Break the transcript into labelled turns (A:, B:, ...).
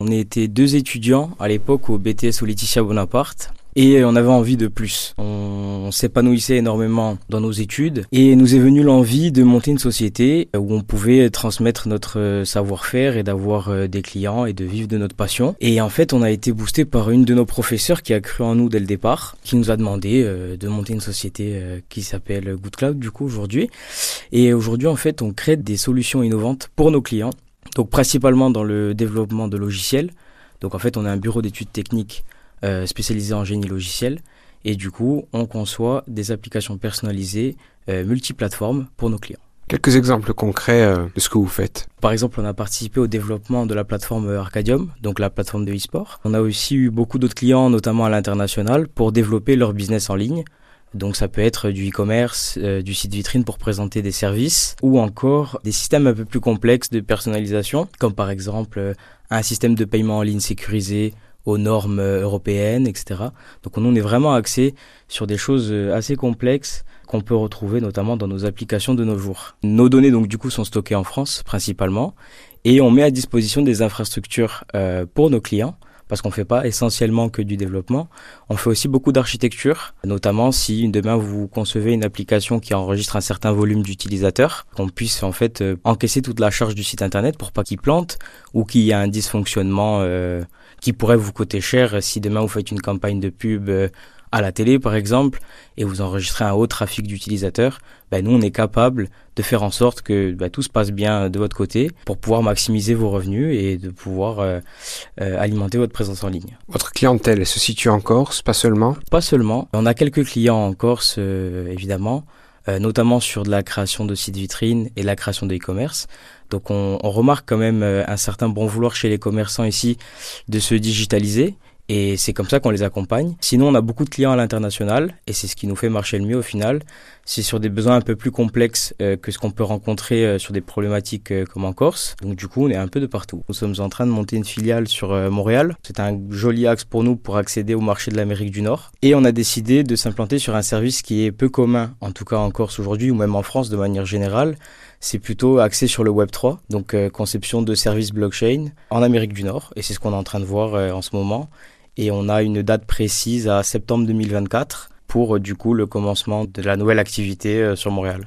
A: On était deux étudiants à l'époque au BTS au Laetitia Bonaparte et on avait envie de plus. On s'épanouissait énormément dans nos études et nous est venue l'envie de monter une société où on pouvait transmettre notre savoir-faire et d'avoir euh, des clients et de vivre de notre passion. Et en fait, on a été boosté par une de nos professeurs qui a cru en nous dès le départ, qui nous a demandé euh, de monter une société euh, qui s'appelle Good Cloud du coup aujourd'hui. Et aujourd'hui, en fait, on crée des solutions innovantes pour nos clients. Donc principalement dans le développement de logiciels. Donc en fait, on a un bureau d'études techniques euh, spécialisé en génie logiciel. Et du coup, on conçoit des applications personnalisées euh, multiplateformes pour nos clients.
B: Quelques exemples concrets euh, de ce que vous faites.
A: Par exemple, on a participé au développement de la plateforme Arcadium, donc la plateforme de e-sport. On a aussi eu beaucoup d'autres clients, notamment à l'international, pour développer leur business en ligne. Donc ça peut être du e-commerce, du site vitrine pour présenter des services, ou encore des systèmes un peu plus complexes de personnalisation, comme par exemple un système de paiement en ligne sécurisé aux normes euh, européennes, etc. Donc on est vraiment axé sur des choses euh, assez complexes qu'on peut retrouver notamment dans nos applications de nos jours. Nos données donc du coup sont stockées en France principalement et on met à disposition des infrastructures euh, pour nos clients parce qu'on ne fait pas essentiellement que du développement. On fait aussi beaucoup d'architecture, notamment si demain vous concevez une application qui enregistre un certain volume d'utilisateurs, qu'on puisse en fait euh, encaisser toute la charge du site internet pour pas qu'il plante ou qu'il y ait un dysfonctionnement euh, qui pourrait vous coûter cher si demain vous faites une campagne de pub. Euh, à la télé par exemple et vous enregistrez un haut trafic d'utilisateurs, ben, nous on est capable de faire en sorte que ben, tout se passe bien de votre côté pour pouvoir maximiser vos revenus et de pouvoir euh, euh, alimenter votre présence en ligne.
B: Votre clientèle se situe en Corse, pas seulement?
A: Pas seulement. On a quelques clients en Corse euh, évidemment, notamment sur de la création de sites vitrines et la création de e-commerce. Donc on, on remarque quand même un certain bon vouloir chez les commerçants ici de se digitaliser et c'est comme ça qu'on les accompagne. Sinon, on a beaucoup de clients à l'international et c'est ce qui nous fait marcher le mieux au final. C'est sur des besoins un peu plus complexes euh, que ce qu'on peut rencontrer euh, sur des problématiques euh, comme en Corse. Donc du coup, on est un peu de partout. Nous sommes en train de monter une filiale sur Montréal. C'est un joli axe pour nous pour accéder au marché de l'Amérique du Nord. Et on a décidé de s'implanter sur un service qui est peu commun, en tout cas en Corse aujourd'hui ou même en France de manière générale c'est plutôt axé sur le Web 3, donc conception de services blockchain en Amérique du Nord, et c'est ce qu'on est en train de voir en ce moment et on a une date précise à septembre 2024 pour du coup le commencement de la nouvelle activité euh, sur Montréal.